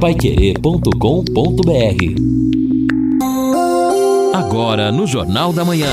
Paiquerê.com.br Agora no Jornal da Manhã.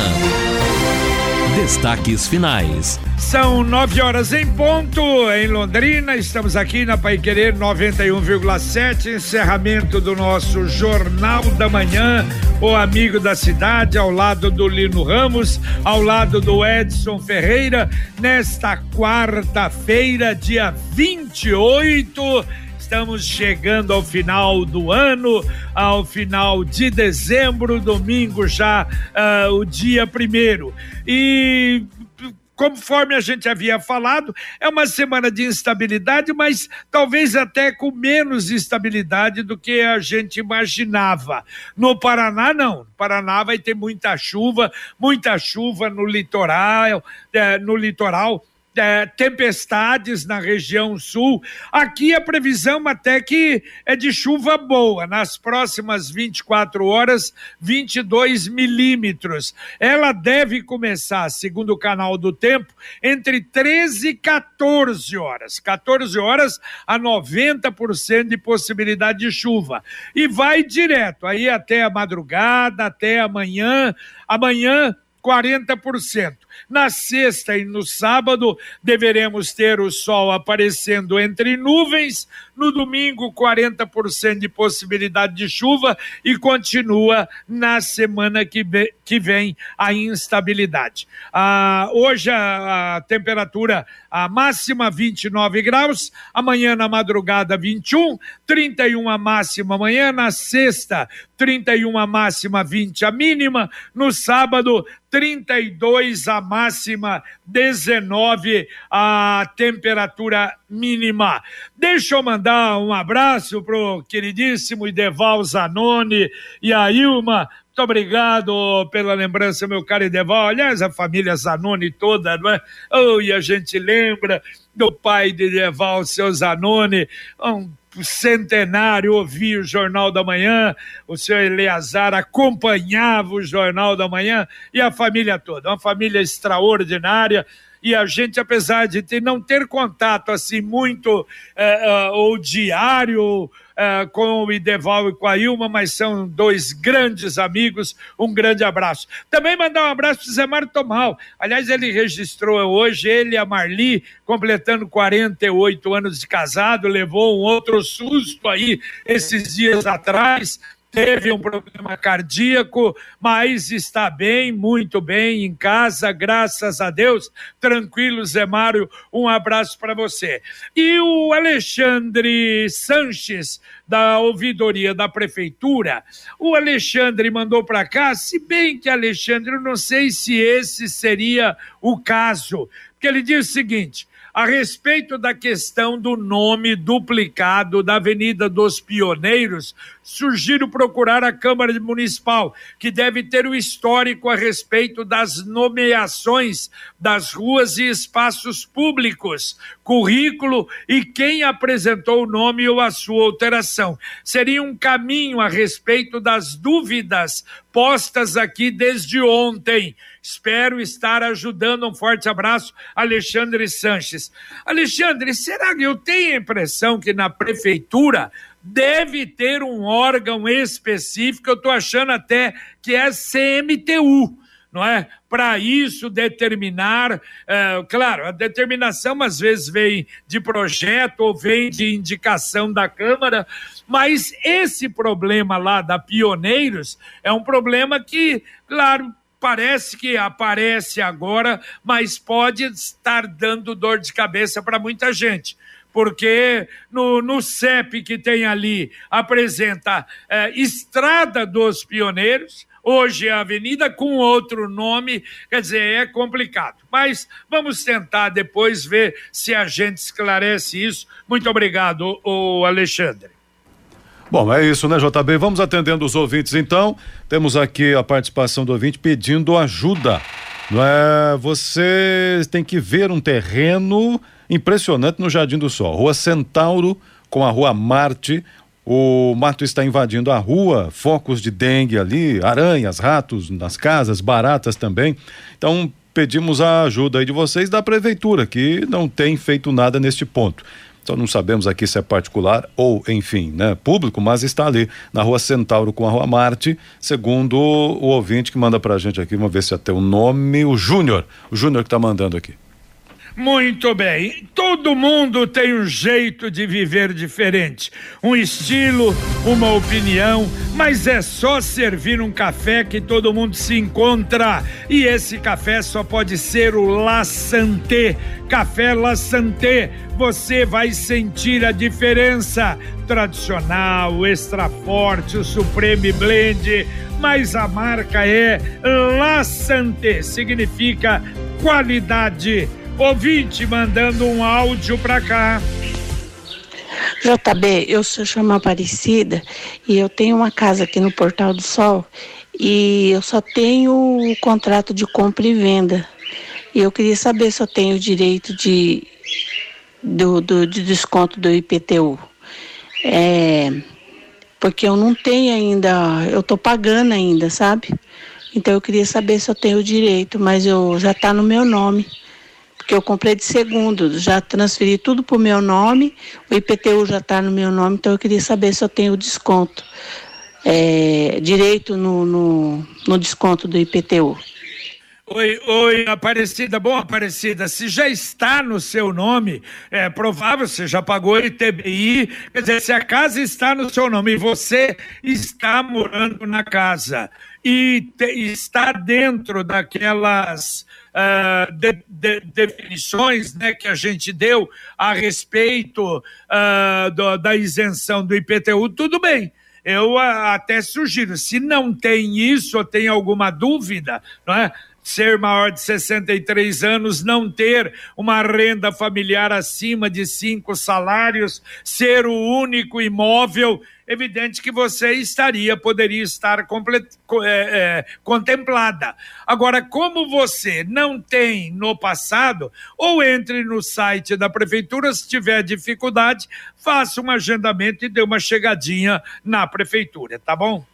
Destaques finais. São nove horas em ponto em Londrina. Estamos aqui na Pai Querer 91,7. Encerramento do nosso Jornal da Manhã. O amigo da cidade, ao lado do Lino Ramos, ao lado do Edson Ferreira, nesta quarta-feira, dia 28 Estamos chegando ao final do ano, ao final de dezembro, domingo já uh, o dia primeiro. E conforme a gente havia falado, é uma semana de instabilidade, mas talvez até com menos instabilidade do que a gente imaginava. No Paraná, não. No Paraná vai ter muita chuva, muita chuva no litoral, eh, no litoral é, tempestades na região sul. Aqui a previsão até que é de chuva boa, nas próximas 24 horas, 22 milímetros. Ela deve começar, segundo o canal do tempo, entre 13 e 14 horas. 14 horas a 90% de possibilidade de chuva. E vai direto, aí até a madrugada, até amanhã. Amanhã 40%. Na sexta e no sábado, deveremos ter o sol aparecendo entre nuvens. No domingo, 40% de possibilidade de chuva e continua na semana que, que vem a instabilidade. Ah, hoje a, a temperatura a máxima 29 graus, amanhã na madrugada 21, 31 a máxima amanhã, na sexta 31 a máxima, 20 a mínima, no sábado 32 a máxima, 19 a temperatura mínima. Deixa eu mandar um abraço pro queridíssimo Ideval Zanoni e a Ilma muito obrigado pela lembrança, meu caro Ideval. Aliás, a família Zanoni toda, não é? Oh, e a gente lembra do pai de Ideval, seu Zanoni, um centenário, ouvia o Jornal da Manhã, o senhor Eleazar acompanhava o Jornal da Manhã e a família toda, uma família extraordinária. E a gente, apesar de ter, não ter contato assim muito é, ou diário uh, com o Ideval e com a Ilma, mas são dois grandes amigos. Um grande abraço. Também mandar um abraço para Zé Mário Tomal. Aliás, ele registrou hoje, ele e a Marli, completando 48 anos de casado, levou um outro susto aí esses dias atrás teve um problema cardíaco, mas está bem, muito bem, em casa, graças a Deus. Tranquilo, Zé Mário, um abraço para você. E o Alexandre Sanches, da ouvidoria da prefeitura, o Alexandre mandou para cá, se bem que Alexandre, eu não sei se esse seria o caso, porque ele diz o seguinte a respeito da questão do nome duplicado da Avenida dos Pioneiros, sugiro procurar a Câmara Municipal, que deve ter o histórico a respeito das nomeações das ruas e espaços públicos, currículo e quem apresentou o nome ou a sua alteração. Seria um caminho a respeito das dúvidas postas aqui desde ontem. Espero estar ajudando. Um forte abraço, Alexandre Sanches. Alexandre, será que eu tenho a impressão que na prefeitura deve ter um órgão específico? Eu estou achando até que é CMTU não é? Para isso determinar, é, claro, a determinação às vezes vem de projeto ou vem de indicação da Câmara, mas esse problema lá da Pioneiros é um problema que, claro, parece que aparece agora, mas pode estar dando dor de cabeça para muita gente. Porque no, no CEP que tem ali apresenta é, Estrada dos Pioneiros, hoje é avenida com outro nome, quer dizer, é complicado. Mas vamos tentar depois ver se a gente esclarece isso. Muito obrigado, o Alexandre. Bom, é isso, né, JB? Vamos atendendo os ouvintes então. Temos aqui a participação do ouvinte pedindo ajuda. É? Você tem que ver um terreno impressionante no Jardim do Sol. Rua Centauro com a Rua Marte. O mato está invadindo a rua, focos de dengue ali, aranhas, ratos nas casas, baratas também. Então, pedimos a ajuda aí de vocês da prefeitura, que não tem feito nada neste ponto. Só não sabemos aqui se é particular ou, enfim, né, público, mas está ali na rua Centauro com a rua Marte, segundo o ouvinte que manda pra gente aqui, vamos ver se até o nome, o Júnior. O Júnior que tá mandando aqui. Muito bem. Todo mundo tem um jeito de viver diferente, um estilo, uma opinião, mas é só servir um café que todo mundo se encontra. E esse café só pode ser o La Santé. Café La Santé. Você vai sentir a diferença. Tradicional, extra forte, o Supreme Blend, mas a marca é La Santé. Significa qualidade Ouvinte mandando um áudio para cá. JB, eu sou chamo Aparecida e eu tenho uma casa aqui no Portal do Sol e eu só tenho o contrato de compra e venda. E eu queria saber se eu tenho o direito de, do, do, de desconto do IPTU. É, porque eu não tenho ainda, eu tô pagando ainda, sabe? Então eu queria saber se eu tenho o direito, mas eu já está no meu nome porque eu comprei de segundo, já transferi tudo para o meu nome, o IPTU já está no meu nome, então eu queria saber se eu tenho desconto, é, direito no, no, no desconto do IPTU. Oi, oi, Aparecida, bom, Aparecida, se já está no seu nome, é provável, você já pagou ITBI, quer dizer, se a casa está no seu nome e você está morando na casa e te, está dentro daquelas uh, de, de, definições né, que a gente deu a respeito uh, do, da isenção do IPTU, tudo bem. Eu até sugiro, se não tem isso ou tem alguma dúvida, não é? ser maior de 63 anos, não ter uma renda familiar acima de cinco salários, ser o único imóvel, evidente que você estaria, poderia estar complet, é, é, contemplada. Agora, como você não tem no passado, ou entre no site da prefeitura, se tiver dificuldade, faça um agendamento e dê uma chegadinha na prefeitura, tá bom?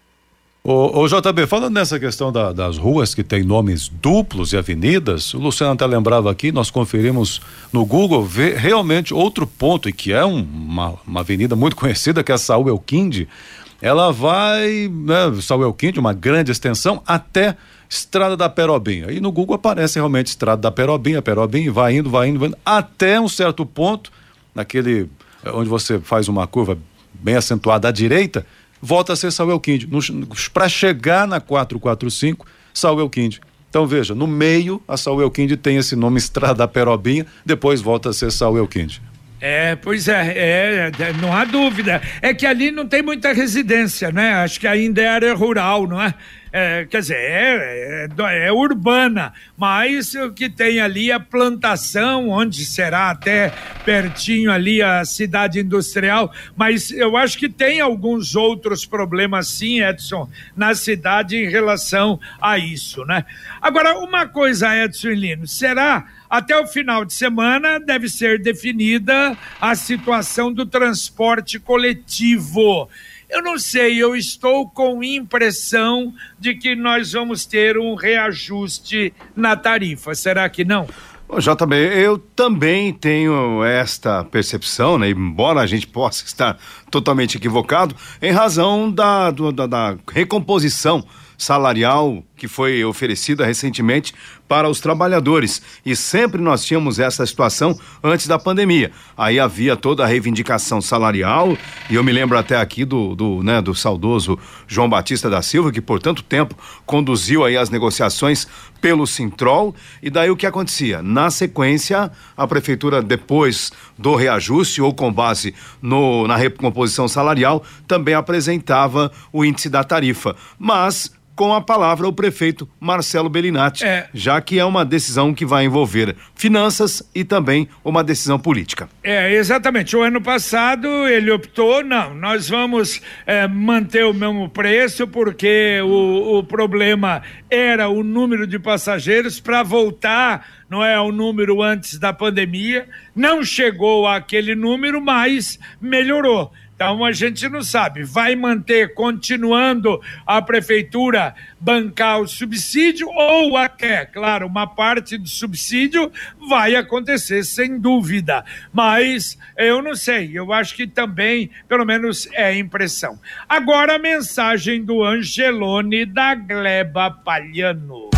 Ô, ô JB, falando nessa questão da, das ruas que tem nomes duplos e avenidas, o Luciano até lembrava aqui, nós conferimos no Google, vê realmente outro ponto, e que é um, uma, uma avenida muito conhecida, que é a Saúl Elquinde, ela vai, né, Saúl Elquinde, uma grande extensão, até Estrada da Perobinha. E no Google aparece realmente Estrada da Perobinha, Perobinha, vai indo, vai indo, vai indo, até um certo ponto, naquele, onde você faz uma curva bem acentuada à direita, volta a ser Samuel Quinde. Para chegar na 445, Samuel Quinde. Então veja, no meio a Samuel Quinde tem esse nome Estrada Perobinha, depois volta a ser Samuel Quinde. É, pois é, é, é, não há dúvida. É que ali não tem muita residência, né? Acho que ainda é área rural, não é? é quer dizer, é, é, é, urbana, mas o que tem ali é plantação, onde será até pertinho ali a cidade industrial, mas eu acho que tem alguns outros problemas sim, Edson, na cidade em relação a isso, né? Agora, uma coisa, Edson e Lino, será até o final de semana deve ser definida a situação do transporte coletivo. Eu não sei, eu estou com impressão de que nós vamos ter um reajuste na tarifa. Será que não? JB, eu também tenho esta percepção, né? Embora a gente possa estar totalmente equivocado, em razão da, do, da, da recomposição salarial que foi oferecida recentemente para os trabalhadores. E sempre nós tínhamos essa situação antes da pandemia. Aí havia toda a reivindicação salarial, e eu me lembro até aqui do, do, né, do saudoso João Batista da Silva, que por tanto tempo conduziu aí as negociações pelo Sintrol, e daí o que acontecia? Na sequência, a prefeitura, depois do reajuste ou com base no, na recomposição salarial, também apresentava o índice da tarifa. Mas com a palavra o prefeito Marcelo Bellinati, é. já que é uma decisão que vai envolver finanças e também uma decisão política. É, exatamente. O ano passado ele optou, não, nós vamos é, manter o mesmo preço porque o, o problema era o número de passageiros para voltar não é o número antes da pandemia, não chegou àquele número, mas melhorou. Então a gente não sabe. Vai manter, continuando a prefeitura bancar o subsídio ou até, claro, uma parte do subsídio vai acontecer sem dúvida. Mas eu não sei, eu acho que também, pelo menos é impressão. Agora a mensagem do Angelone da Gleba Palhano.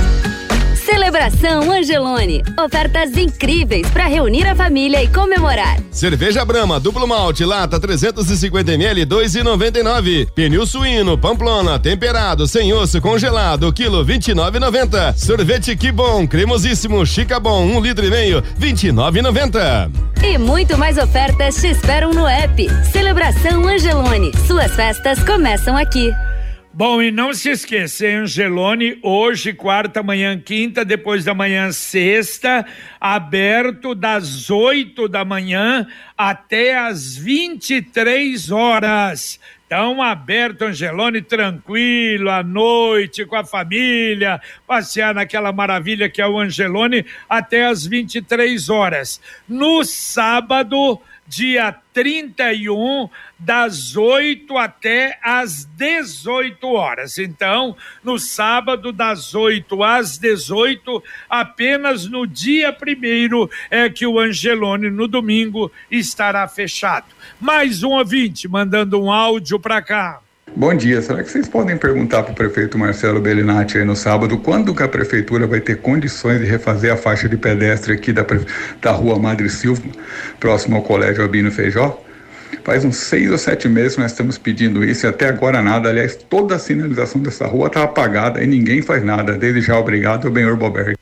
Celebração Angelone. Ofertas incríveis para reunir a família e comemorar. Cerveja Brama, duplo malte, lata 350ml, 2,99. Pneu suíno, pamplona, temperado, sem osso, congelado, quilo 29,90. Sorvete que bom, cremosíssimo, chica bom, um litro e meio, 29,90. E muito mais ofertas te esperam no app. Celebração Angelone. Suas festas começam aqui. Bom, e não se esqueça, Angelone, hoje, quarta, amanhã, quinta, depois da manhã, sexta, aberto das oito da manhã até as 23 horas. Então, aberto Angelone, tranquilo, à noite, com a família, passear naquela maravilha que é o Angelone, até as 23 horas. No sábado, dia 31, das 8 até as 18 horas. Então, no sábado, das 8 às 18, apenas no dia primeiro é que o Angelone, no domingo, estará fechado. Mais um ouvinte mandando um áudio para cá. Bom dia, será que vocês podem perguntar para o prefeito Marcelo Bellinati aí no sábado quando que a prefeitura vai ter condições de refazer a faixa de pedestre aqui da, da rua Madre Silva, próximo ao Colégio Albino Feijó? Faz uns seis ou sete meses que nós estamos pedindo isso e até agora nada. Aliás, toda a sinalização dessa rua está apagada e ninguém faz nada. Desde já, obrigado, Benhor Boberg.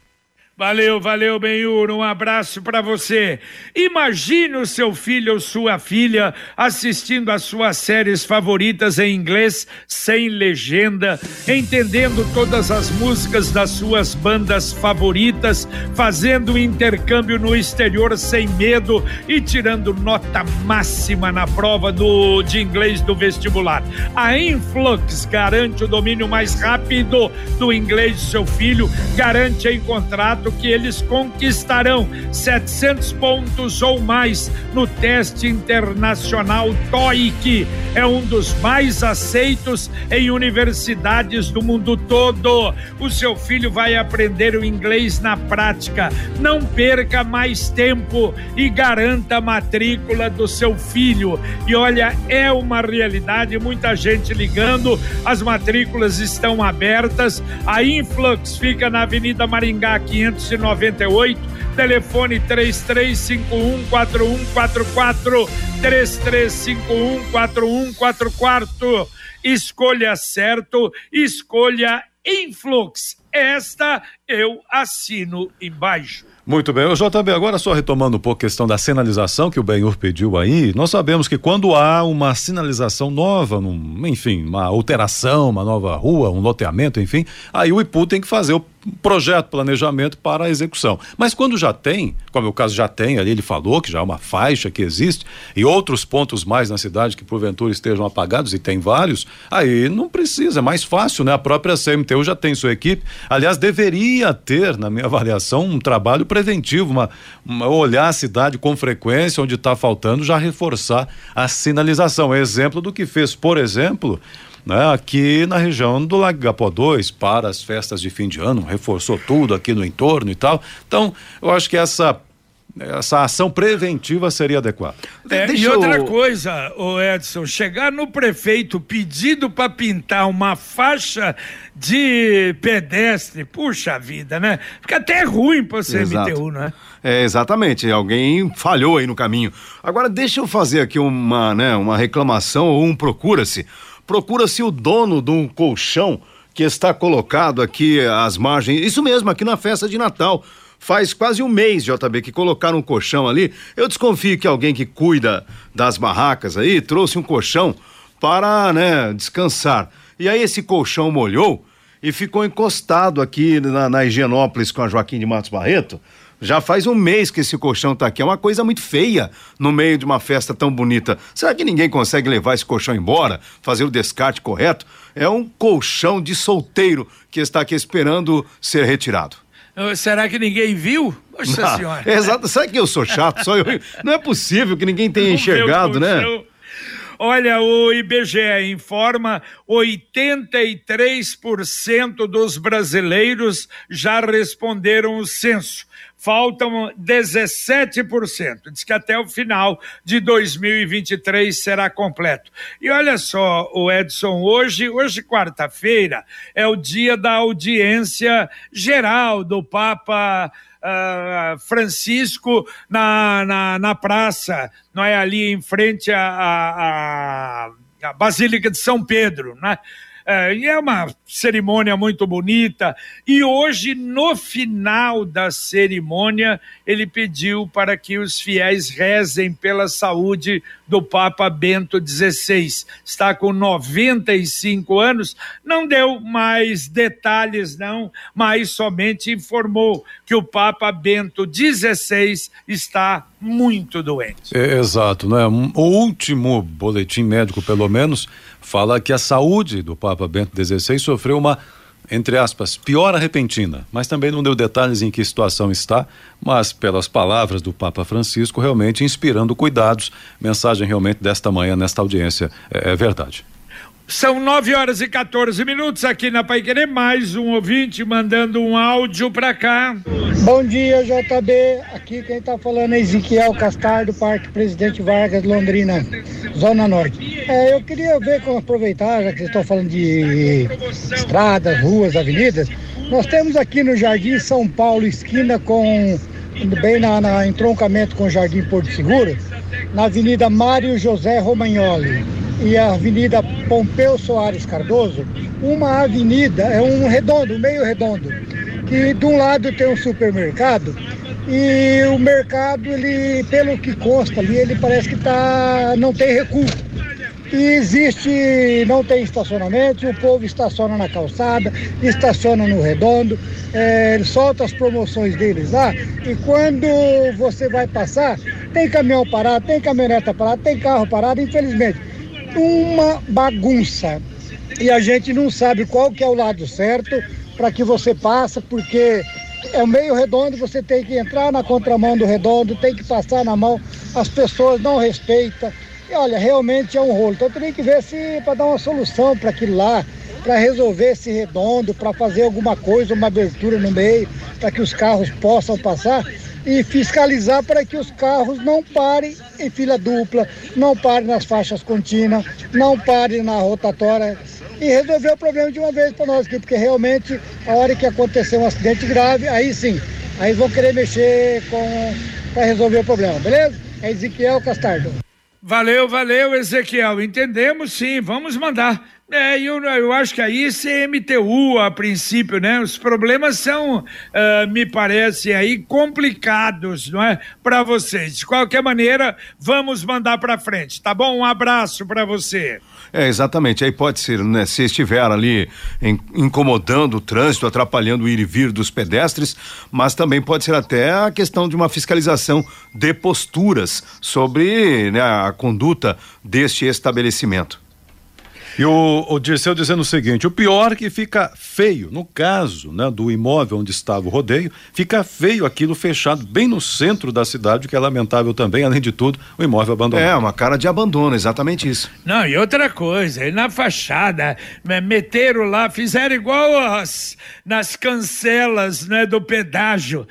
Valeu, valeu, Benhur. Um abraço para você. Imagine o seu filho ou sua filha assistindo às suas séries favoritas em inglês, sem legenda, entendendo todas as músicas das suas bandas favoritas, fazendo intercâmbio no exterior sem medo e tirando nota máxima na prova do, de inglês do vestibular. A Influx garante o domínio mais rápido do inglês do seu filho, garante em contrato que eles conquistarão 700 pontos ou mais no teste internacional TOEIC. É um dos mais aceitos em universidades do mundo todo. O seu filho vai aprender o inglês na prática. Não perca mais tempo e garanta a matrícula do seu filho. E olha, é uma realidade, muita gente ligando, as matrículas estão abertas. A Influx fica na Avenida Maringá 500 598, telefone 33514144, 33514144. Escolha certo, escolha Influx. Esta eu assino embaixo. Muito bem, JB, agora só retomando um pouco a questão da sinalização que o Benhur pediu aí, nós sabemos que quando há uma sinalização nova, num, enfim, uma alteração, uma nova rua, um loteamento, enfim, aí o IPU tem que fazer o projeto, planejamento para a execução. Mas quando já tem, como é o caso já tem ali, ele falou que já é uma faixa que existe, e outros pontos mais na cidade que porventura estejam apagados, e tem vários, aí não precisa, é mais fácil, né? A própria CMTU já tem sua equipe, aliás, deveria ter, na minha avaliação, um trabalho preventivo, uma, uma olhar a cidade com frequência, onde está faltando, já reforçar a sinalização. Exemplo do que fez, por exemplo, né, aqui na região do Lago Gapó 2 para as festas de fim de ano, reforçou tudo aqui no entorno e tal. Então, eu acho que essa essa ação preventiva seria adequada. É, e outra eu... coisa, o Edson, chegar no prefeito pedido para pintar uma faixa de pedestre, puxa vida, né? Fica até ruim para o CMTU, né? É, exatamente, alguém falhou aí no caminho. Agora deixa eu fazer aqui uma, né, uma reclamação ou um procura-se. Procura-se o dono de um colchão que está colocado aqui às margens, isso mesmo, aqui na festa de Natal. Faz quase um mês, JB, que colocaram um colchão ali. Eu desconfio que alguém que cuida das barracas aí trouxe um colchão para, né, descansar. E aí esse colchão molhou e ficou encostado aqui na, na Higienópolis com a Joaquim de Matos Barreto. Já faz um mês que esse colchão tá aqui. É uma coisa muito feia no meio de uma festa tão bonita. Será que ninguém consegue levar esse colchão embora? Fazer o descarte correto? É um colchão de solteiro que está aqui esperando ser retirado. Será que ninguém viu? Nossa ah, senhora. Exato. Será que eu sou chato? Só eu... Não é possível que ninguém tenha enxergado, né? Olha, o IBGE informa 83% dos brasileiros já responderam o censo faltam 17%. Diz que até o final de 2023 será completo. E olha só, o Edson, hoje, hoje quarta-feira, é o dia da audiência geral do Papa uh, Francisco na, na, na, praça, não é ali em frente à, à, à Basílica de São Pedro, né? É, e é uma cerimônia muito bonita. E hoje, no final da cerimônia, ele pediu para que os fiéis rezem pela saúde do Papa Bento XVI. Está com 95 anos, não deu mais detalhes, não, mas somente informou que o Papa Bento XVI está muito doente. É, exato, né? O último boletim médico, pelo menos, fala que a saúde do Papa Bento XVI sofreu uma, entre aspas, piora repentina, mas também não deu detalhes em que situação está, mas pelas palavras do Papa Francisco, realmente inspirando cuidados, mensagem realmente desta manhã, nesta audiência, é, é verdade. São 9 horas e 14 minutos aqui na Pai Querer. Mais um ouvinte mandando um áudio para cá. Bom dia, JB. Aqui quem está falando é Ezequiel Castar, do Parque Presidente Vargas, Londrina, Zona Norte. É, eu queria ver como aproveitar, já que vocês estão falando de estradas, ruas, avenidas. Nós temos aqui no Jardim São Paulo, esquina com. bem na, na entroncamento com o Jardim Porto Seguro, na Avenida Mário José Romagnoli e a Avenida Pompeu Soares Cardoso, uma avenida, é um redondo, meio redondo, que de um lado tem um supermercado e o mercado, ele, pelo que consta ali, ele parece que tá, não tem recuo. E existe, não tem estacionamento, o povo estaciona na calçada, estaciona no redondo, é, solta as promoções deles lá, e quando você vai passar, tem caminhão parado, tem caminhoneta parada, tem carro parado, infelizmente uma bagunça. E a gente não sabe qual que é o lado certo para que você passe, porque é o meio redondo, você tem que entrar na contramão do redondo, tem que passar na mão, as pessoas não respeitam. E olha, realmente é um rolo. Então tem que ver se para dar uma solução para aquilo lá, para resolver esse redondo, para fazer alguma coisa, uma abertura no meio, para que os carros possam passar e fiscalizar para que os carros não parem em fila dupla, não parem nas faixas contínuas, não parem na rotatória e resolver o problema de uma vez para nós aqui, porque realmente a hora que acontecer um acidente grave, aí sim, aí vão querer mexer para resolver o problema, beleza? É Ezequiel Castardo. Valeu, valeu, Ezequiel. Entendemos sim, vamos mandar. É, eu, eu acho que aí CMTU a princípio, né? Os problemas são, uh, me parece aí, complicados, não é? Para vocês. De qualquer maneira, vamos mandar para frente, tá bom? Um abraço para você. É, exatamente. Aí pode ser, né? Se estiver ali em, incomodando o trânsito, atrapalhando o ir e vir dos pedestres, mas também pode ser até a questão de uma fiscalização de posturas sobre né, a conduta deste estabelecimento. E o, o Dirceu dizendo o seguinte: o pior é que fica feio, no caso né, do imóvel onde estava o rodeio, fica feio aquilo fechado bem no centro da cidade, que é lamentável também, além de tudo, o imóvel abandonado. É, uma cara de abandono, exatamente isso. Não, e outra coisa, na fachada, meteram lá, fizeram igual as, nas cancelas né, do pedágio,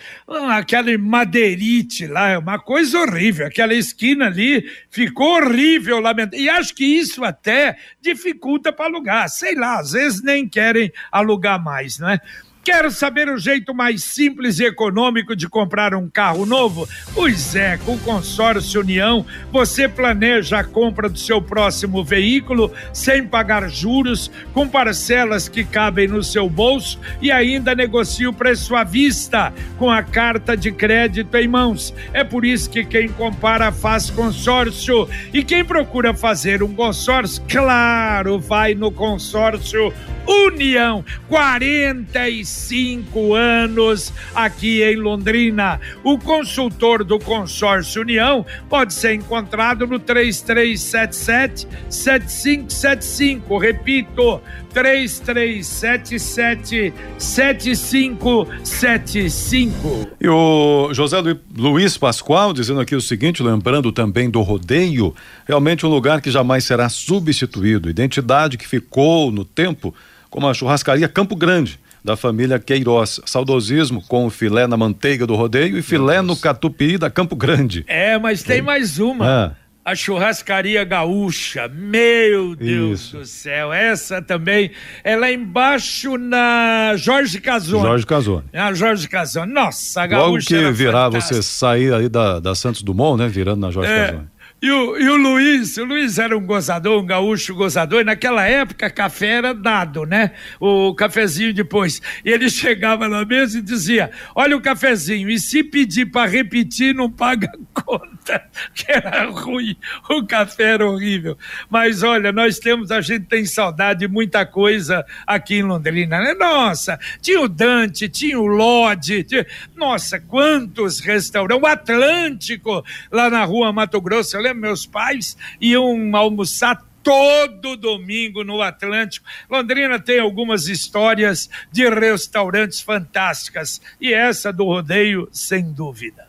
aquela madeirite lá, é uma coisa horrível, aquela esquina ali ficou horrível, lamentável. E acho que isso até dificulta dificulta para alugar. Sei lá, às vezes nem querem alugar mais, não é? Quer saber o jeito mais simples e econômico de comprar um carro novo? Pois é, com o Consórcio União, você planeja a compra do seu próximo veículo sem pagar juros, com parcelas que cabem no seu bolso e ainda negocia o preço à vista com a carta de crédito em mãos. É por isso que quem compara faz consórcio e quem procura fazer um consórcio, claro, vai no consórcio União 46 25 anos aqui em Londrina. O consultor do consórcio União pode ser encontrado no 3377 7575. Repito, 3377 7575. E o José Luiz Pascoal dizendo aqui o seguinte, lembrando também do rodeio, realmente um lugar que jamais será substituído, identidade que ficou no tempo como a churrascaria Campo Grande da família Queiroz. Saudosismo com o filé na manteiga do rodeio e filé no catupiry da Campo Grande. É, mas tem mais uma. Ah a churrascaria gaúcha. Meu Deus Isso. do céu, essa também, ela é embaixo na Jorge Casone. Jorge Casone. Na Jorge Casone. Nossa, a gaúcha. Logo que virar, você sair aí da, da Santos Dumont, né? Virando na Jorge é, Casone. E o, e o Luiz, o Luiz era um gozador, um gaúcho gozador, e naquela época café era dado, né? O cafezinho depois. E ele chegava na mesa e dizia: Olha o cafezinho, e se pedir para repetir, não paga conta, que era ruim, o café era horrível. Mas olha, nós temos, a gente tem saudade de muita coisa aqui em Londrina, né? Nossa, tinha o Dante, tinha o Lodge, tinha... nossa, quantos restaurantes, o Atlântico, lá na rua Mato Grosso, eu meus pais iam almoçar todo domingo no Atlântico. Londrina tem algumas histórias de restaurantes fantásticas e essa do rodeio, sem dúvida.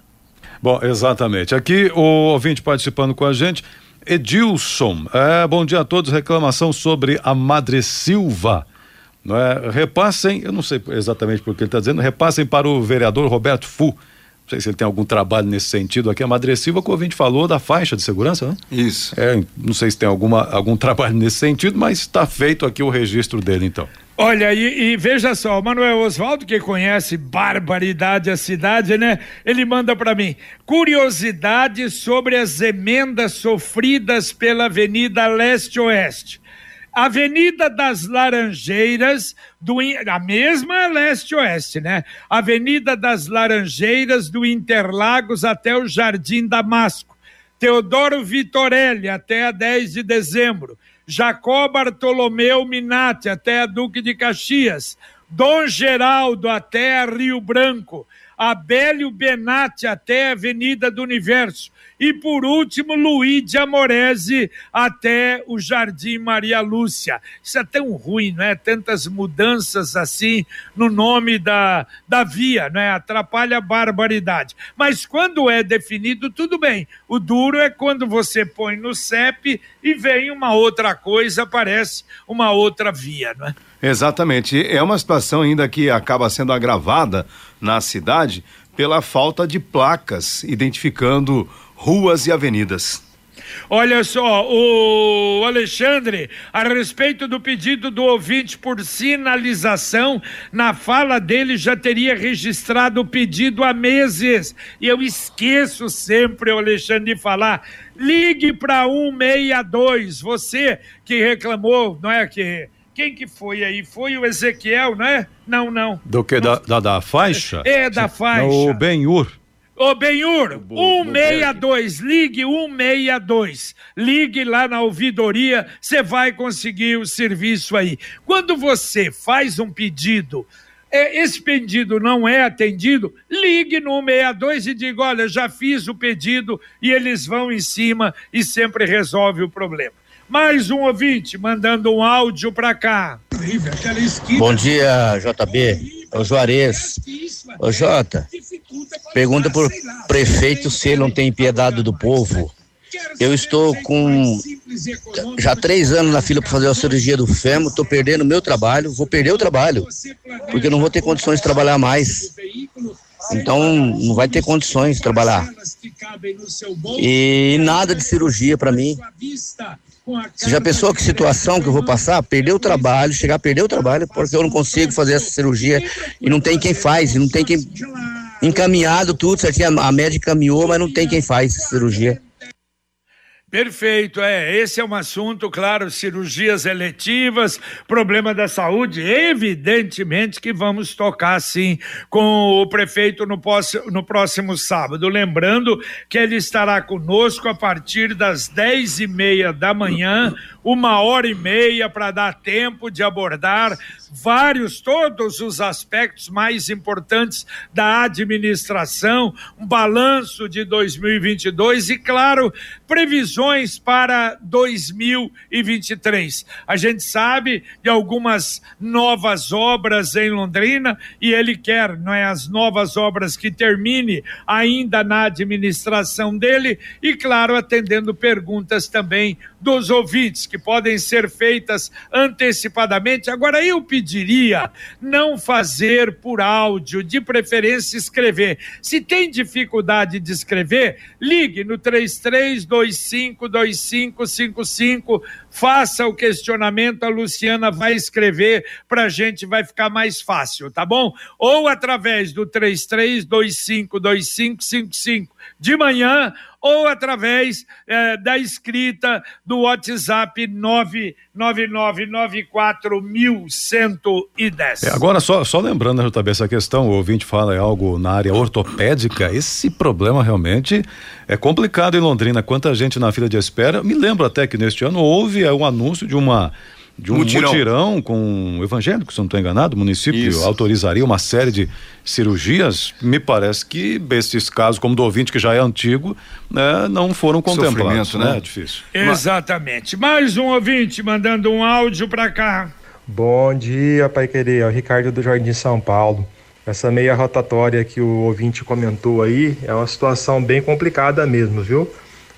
Bom, exatamente. Aqui o ouvinte participando com a gente, Edilson. É, bom dia a todos. Reclamação sobre a Madre Silva. Não é? Repassem, eu não sei exatamente por que ele está dizendo, repassem para o vereador Roberto Fu sei se ele tem algum trabalho nesse sentido aqui, a Madre Silva, que o ouvinte falou da faixa de segurança, né? Isso. É, não sei se tem alguma, algum trabalho nesse sentido, mas está feito aqui o registro dele, então. Olha, e, e, veja só, o Manuel Oswaldo, que conhece barbaridade a cidade, né? Ele manda para mim curiosidades sobre as emendas sofridas pela Avenida Leste-Oeste. Avenida das Laranjeiras, do, a mesma leste-oeste, né? Avenida das Laranjeiras, do Interlagos até o Jardim Damasco. Teodoro Vitorelli, até a 10 de dezembro. Jacó Bartolomeu Minati, até a Duque de Caxias. Dom Geraldo, até a Rio Branco. Abélio Benatti até a Avenida do Universo. E por último, Luiz Amorese até o Jardim Maria Lúcia. Isso é tão ruim, não é? Tantas mudanças assim no nome da, da via, não é? Atrapalha a barbaridade. Mas quando é definido, tudo bem. O duro é quando você põe no CEP e vem uma outra coisa, aparece uma outra via, não é? Exatamente. É uma situação ainda que acaba sendo agravada na cidade pela falta de placas identificando ruas e avenidas. Olha só, o Alexandre, a respeito do pedido do ouvinte por sinalização, na fala dele já teria registrado o pedido há meses. E eu esqueço sempre, o Alexandre, de falar. Ligue para 162, você que reclamou, não é que quem que foi aí? Foi o Ezequiel, não é? Não, não. Do que? Da, da, da, faixa? É, da faixa. O Benhur. Ô, Benhur, 162, ligue 162. Ligue lá na ouvidoria, você vai conseguir o serviço aí. Quando você faz um pedido, é, esse pedido não é atendido, ligue no 162 e diga: olha, já fiz o pedido e eles vão em cima e sempre resolve o problema. Mais um ouvinte mandando um áudio para cá. Bom dia, JB. É o Juarez. Ô Jota, pergunta por prefeito se ele não tem piedade do povo. Eu estou com já três anos na fila para fazer a cirurgia do fêmur, estou perdendo meu trabalho, vou perder o trabalho, porque não vou ter condições de trabalhar mais. Então não vai ter condições de trabalhar. E nada de cirurgia para mim. Você já pensou que situação que eu vou passar? Perder o trabalho, chegar a perder o trabalho, porque eu não consigo fazer essa cirurgia e não tem quem faz, e não tem quem. Encaminhado tudo certinho, a médica caminhou, mas não tem quem faz cirurgia. Perfeito, é. Esse é um assunto, claro, cirurgias eletivas, problema da saúde. Evidentemente que vamos tocar, sim, com o prefeito no, no próximo sábado. Lembrando que ele estará conosco a partir das dez e meia da manhã, uma hora e meia para dar tempo de abordar vários, todos os aspectos mais importantes da administração, um balanço de 2022 e, claro, previsões para 2023. A gente sabe de algumas novas obras em Londrina e ele quer, não é, as novas obras que termine ainda na administração dele e, claro, atendendo perguntas também dos ouvintes que podem ser feitas antecipadamente. Agora eu pediria não fazer por áudio, de preferência escrever. Se tem dificuldade de escrever, ligue no 33252555, faça o questionamento, a Luciana vai escrever para a gente, vai ficar mais fácil, tá bom? Ou através do 33252555 de manhã ou através eh, da escrita do WhatsApp 99994110. É, agora, só, só lembrando, JB, essa questão, o ouvinte fala é algo na área ortopédica, esse problema realmente é complicado em Londrina. Quanta gente na fila de espera. Me lembro até que neste ano houve é, um anúncio de uma de um mutirão, mutirão com evangélico, se não estou enganado, o município Isso. autorizaria uma série de cirurgias. Me parece que esses casos, como do ouvinte que já é antigo, né, não foram contemplados. Né? né? É difícil. Exatamente. Mais um ouvinte mandando um áudio para cá. Bom dia, Pai Querer. É o Ricardo do Jardim São Paulo. Essa meia rotatória que o ouvinte comentou aí é uma situação bem complicada mesmo, viu?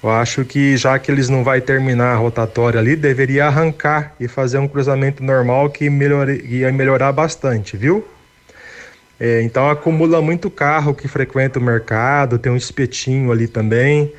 Eu acho que já que eles não vai terminar a rotatória ali, deveria arrancar e fazer um cruzamento normal que melhor, ia melhorar bastante, viu? É, então acumula muito carro que frequenta o mercado, tem um espetinho ali também,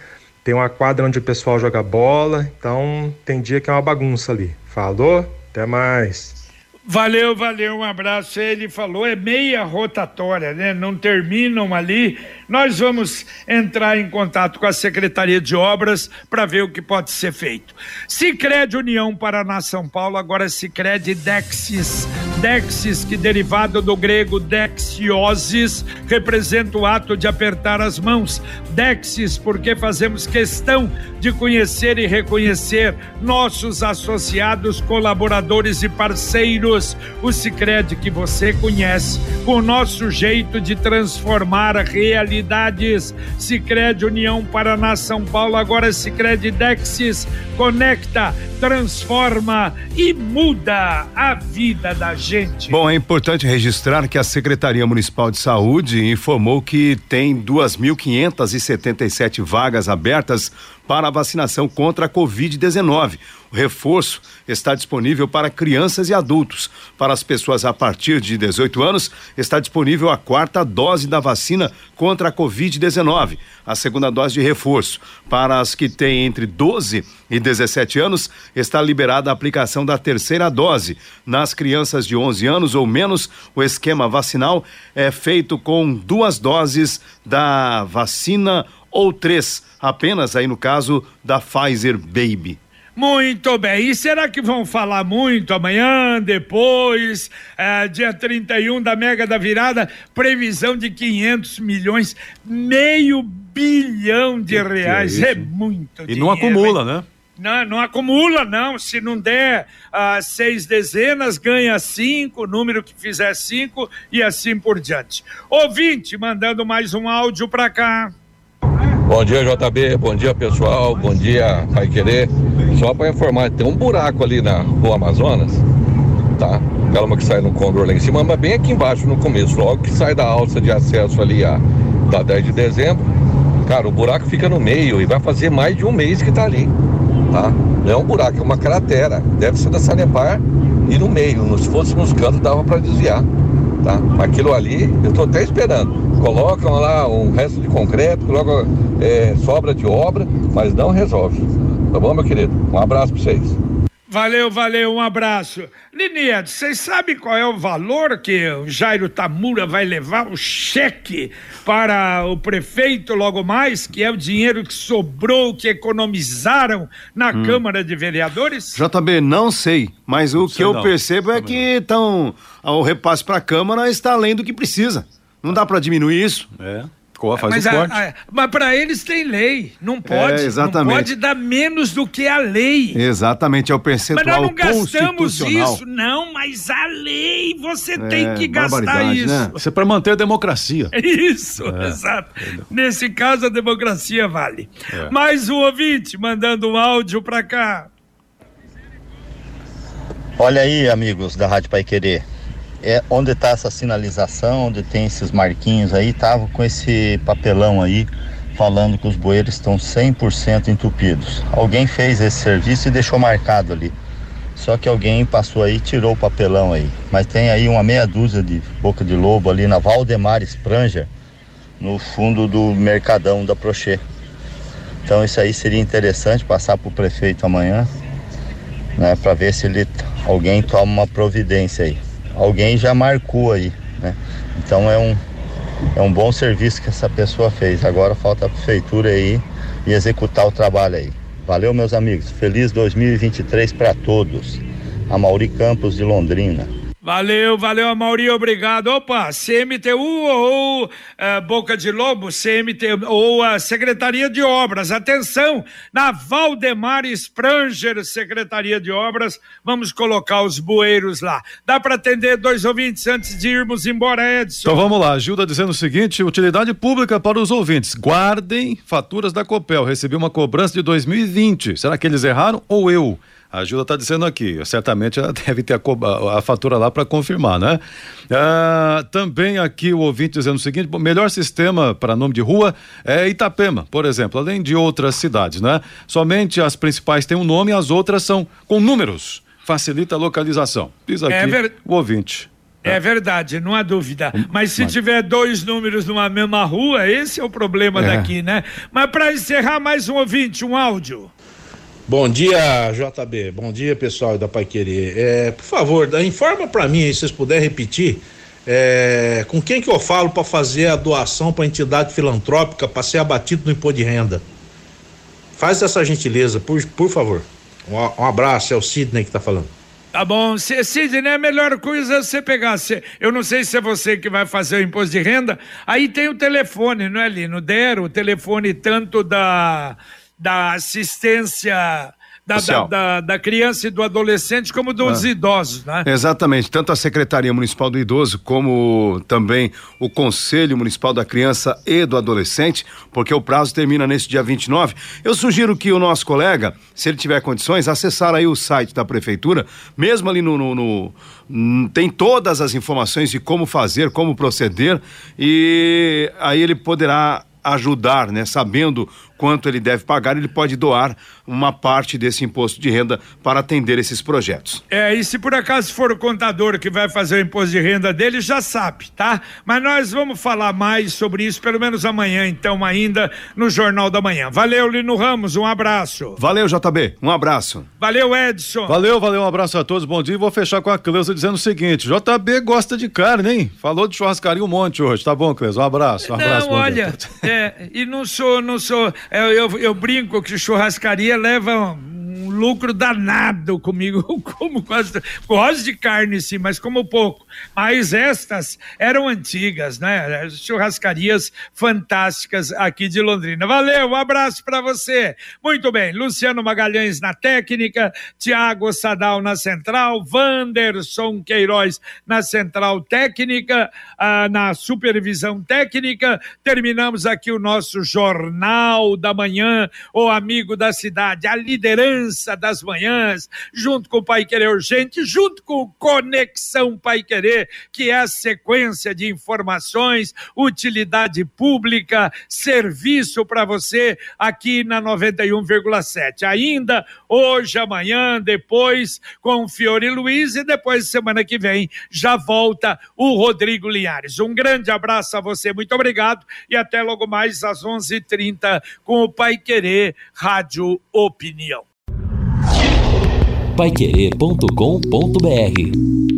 tem uma quadra onde o pessoal joga bola, então tem dia que é uma bagunça ali. Falou? Até mais. Valeu, valeu, um abraço. Ele falou, é meia rotatória, né? Não terminam ali. Nós vamos entrar em contato com a Secretaria de Obras para ver o que pode ser feito. Sicredi União Paraná São Paulo, agora Sicredi Dexis. Dexis, que derivado do grego dexiosis, representa o ato de apertar as mãos. Dexis, porque fazemos questão de conhecer e reconhecer nossos associados, colaboradores e parceiros o Sicredi que você conhece, com o nosso jeito de transformar realidades. Sicredi União Paraná São Paulo, agora Sicredi Dexis conecta, transforma e muda a vida da gente. Bom, é importante registrar que a Secretaria Municipal de Saúde informou que tem 2.577 vagas abertas para a vacinação contra a Covid-19. O reforço está disponível para crianças e adultos. Para as pessoas a partir de 18 anos, está disponível a quarta dose da vacina contra a Covid-19, a segunda dose de reforço. Para as que têm entre 12 e 17 anos, está liberada a aplicação da terceira dose. Nas crianças de 11 anos ou menos, o esquema vacinal é feito com duas doses da vacina ou três, apenas aí no caso da Pfizer Baby. Muito bem. E será que vão falar muito amanhã, depois, é, dia 31 da Mega da Virada? Previsão de 500 milhões, meio bilhão de que reais. É, é, muito E dinheiro, não acumula, né? Não, não acumula, não. Se não der ah, seis dezenas, ganha cinco, número que fizer cinco e assim por diante. Ouvinte, mandando mais um áudio para cá. Bom dia, JB. Bom dia, pessoal. Bom dia, Pai Querer. Só para informar, tem um buraco ali na rua Amazonas, tá? Aquela que sai no Condor lá em cima, mas bem aqui embaixo no começo, logo que sai da alça de acesso ali a, da 10 de dezembro. Cara, o buraco fica no meio e vai fazer mais de um mês que tá ali, tá? Não é um buraco, é uma cratera. Deve ser da Sanepar e no meio. Se fosse nos cantos, dava para desviar, tá? Aquilo ali, eu tô até esperando colocam lá um resto de concreto, colocam é, sobra de obra, mas não resolve. Tá bom, meu querido? Um abraço para vocês. Valeu, valeu, um abraço. Liniette, vocês sabem qual é o valor que o Jairo Tamura vai levar o cheque para o prefeito logo mais, que é o dinheiro que sobrou, que economizaram na Hum. Câmara de Vereadores? JB, não sei, mas o que sei eu não, percebo é que tão, o repasse para a Câmara está além do que precisa. Não dá para diminuir isso. É. Coa faz mas o a- corte. a- mas para eles tem lei, não pode, É, exatamente. não pode dar menos do que a lei. Exatamente, é o Mas percentual nós não gastamos constitucional. isso, não, mas a lei, você É, tem que gastar isso. né? Isso é para manter a democracia. Isso, É. exato. Nesse caso, a democracia vale. É. Mais um ouvinte mandando um áudio pra cá. Olha aí, amigos da Rádio Pai Querer. É onde está essa sinalização, onde tem esses marquinhos aí, tava com esse papelão aí falando que os bueiros estão 100% entupidos. Alguém fez esse serviço e deixou marcado ali. Só que alguém passou aí tirou o papelão aí. Mas tem aí uma meia dúzia de boca de lobo ali na Valdemar Spranger, no fundo do Mercadão da Prochê. Então isso aí seria interessante passar para o prefeito amanhã, né, para ver se ele alguém toma uma providência aí. Alguém já marcou aí, né? Então é um é um bom serviço que essa pessoa fez. Agora falta a prefeitura aí e executar o trabalho aí. Valeu, meus amigos. Feliz 2023 para todos. A Mauri Campos de Londrina. Valeu, valeu, Amauri, obrigado. Opa, CMTU ou eh, Boca de Lobo, CMTU ou a Secretaria de Obras. Atenção, na Valdemar Spranger, Secretaria de Obras, vamos colocar os bueiros lá. Dá para atender dois ouvintes antes de irmos embora, Edson? Então vamos lá, Gilda dizendo o seguinte: utilidade pública para os ouvintes. Guardem faturas da Copel. Recebi uma cobrança de 2020. Será que eles erraram ou eu? A Gilda está dizendo aqui, certamente ela deve ter a, a fatura lá para confirmar, né? Ah, também aqui o ouvinte dizendo o seguinte: bom, melhor sistema para nome de rua é Itapema, por exemplo, além de outras cidades, né? Somente as principais têm um nome as outras são com números. Facilita a localização. Diz aqui É ver- o ouvinte. É verdade, não há dúvida. Mas se tiver dois números numa mesma rua, esse é o problema É. daqui, né? Mas para encerrar, mais um ouvinte, um áudio. Bom dia, JB. Bom dia, pessoal da Pai Querer. É, por favor, informa para mim se vocês puderem repetir, é, com quem que eu falo para fazer a doação para entidade filantrópica para ser abatido no imposto de renda. Faz essa gentileza, por, por favor. Um, um abraço, é o Sidney que tá falando. Tá bom, Sidney, a melhor coisa é você pegar. eu não sei se é você que vai fazer o imposto de renda. Aí tem o telefone, não é, Lino? Deram o telefone tanto da, da assistência da, da, da, da criança e do adolescente, como dos Ah. idosos, né? Exatamente, tanto a Secretaria Municipal do Idoso como também o Conselho Municipal da Criança e do Adolescente, porque o prazo termina nesse dia 29. Eu sugiro que o nosso colega, se ele tiver condições, acessar aí o site da prefeitura, mesmo ali no, no- no- tem todas as informações de como fazer, como proceder e aí ele poderá ajudar, né? Sabendo quanto ele deve pagar, ele pode doar uma parte desse imposto de renda para atender esses projetos. É, e se por acaso for o contador que vai fazer o imposto de renda dele, já sabe, tá? Mas nós vamos falar mais sobre isso, pelo menos amanhã, então, ainda no Jornal da Manhã. Valeu, Lino Ramos, um abraço. Valeu, JB. Um abraço. Valeu, Edson. Valeu, valeu, um abraço a todos, bom dia. E vou fechar com a Cleusa dizendo o seguinte: JB gosta de carne, hein? Falou de churrascaria um monte hoje, tá bom, Cleusa? Um abraço, um abraço. Não, olha, é, e não sou, não sou, é, eu, eu brinco que churrascaria leva um lucro danado comigo, eu como quase, gosto de carne sim, mas como pouco, mas estas eram antigas, né, churrascarias fantásticas aqui de Londrina, valeu, um abraço para você, muito bem, Luciano Magalhães na técnica, Tiago Sadal na central, Wanderson Queiroz na central técnica, ah, na supervisão técnica. Terminamos aqui o nosso Jornal da Manhã, o amigo da cidade, a liderança das manhãs, junto com o Pai Querer Urgente, junto com o Conexão Pai Querer, que é a sequência de informações, utilidade pública, serviço para você aqui na 91,7. Ainda hoje, amanhã, depois com o Fiore Luiz e depois, semana que vem, já volta o Rodrigo Linhares. Um grande abraço a você, muito obrigado e até logo mais às 11:30 com o Pai Querer Rádio Opinião. paiquerê.com.br